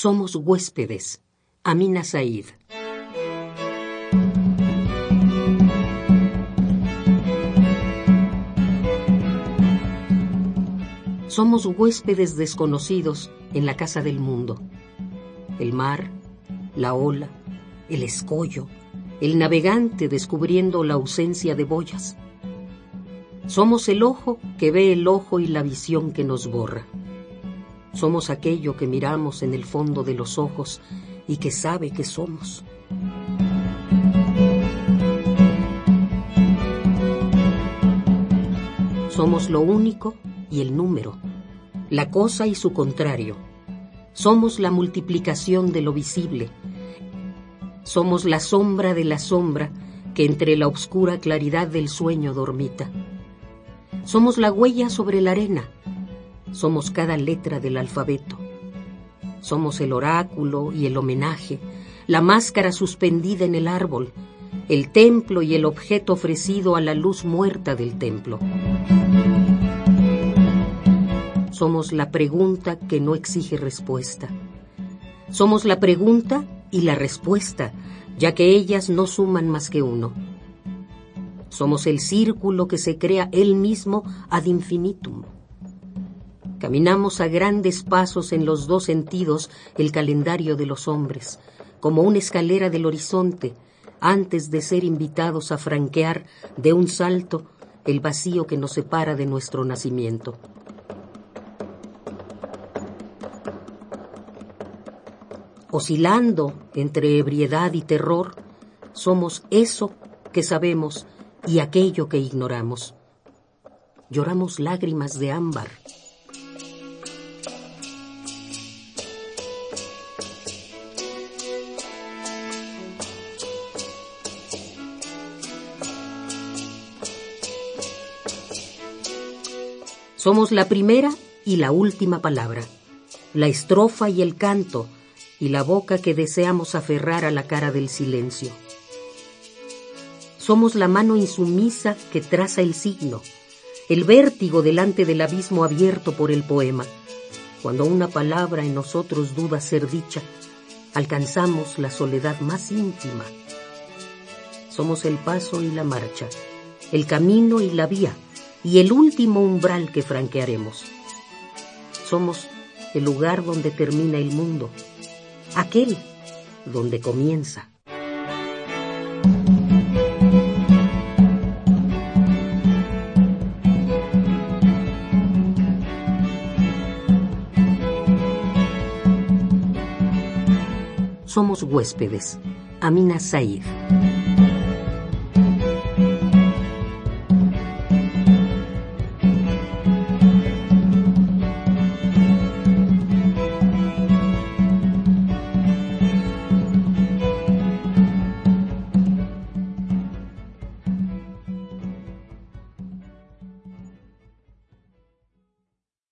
Somos huéspedes. Amina Said. Somos huéspedes desconocidos en la casa del mundo. El mar, la ola, el escollo, el navegante descubriendo la ausencia de boyas. Somos el ojo que ve el ojo y la visión que nos borra. Somos aquello que miramos en el fondo de los ojos y que sabe que somos. Somos lo único y el número, la cosa y su contrario. Somos la multiplicación de lo visible. Somos la sombra de la sombra que entre la oscura claridad del sueño dormita. Somos la huella sobre la arena. Somos cada letra del alfabeto. Somos el oráculo y el homenaje, la máscara suspendida en el árbol, el templo y el objeto ofrecido a la luz muerta del templo. Somos la pregunta que no exige respuesta. Somos la pregunta y la respuesta, ya que ellas no suman más que uno. Somos el círculo que se crea él mismo ad infinitum. Caminamos a grandes pasos en los dos sentidos el calendario de los hombres, como una escalera del horizonte, antes de ser invitados a franquear de un salto el vacío que nos separa de nuestro nacimiento. Oscilando entre ebriedad y terror, somos eso que sabemos y aquello que ignoramos. Lloramos lágrimas de ámbar. Somos la primera y la última palabra, la estrofa y el canto, y la boca que deseamos aferrar a la cara del silencio. Somos la mano insumisa que traza el signo, el vértigo delante del abismo abierto por el poema. Cuando una palabra en nosotros duda ser dicha, alcanzamos la soledad más íntima. Somos el paso y la marcha, el camino y la vía, y el último umbral que franquearemos. Somos el lugar donde termina el mundo, aquel donde comienza. Somos huéspedes. Amina Said.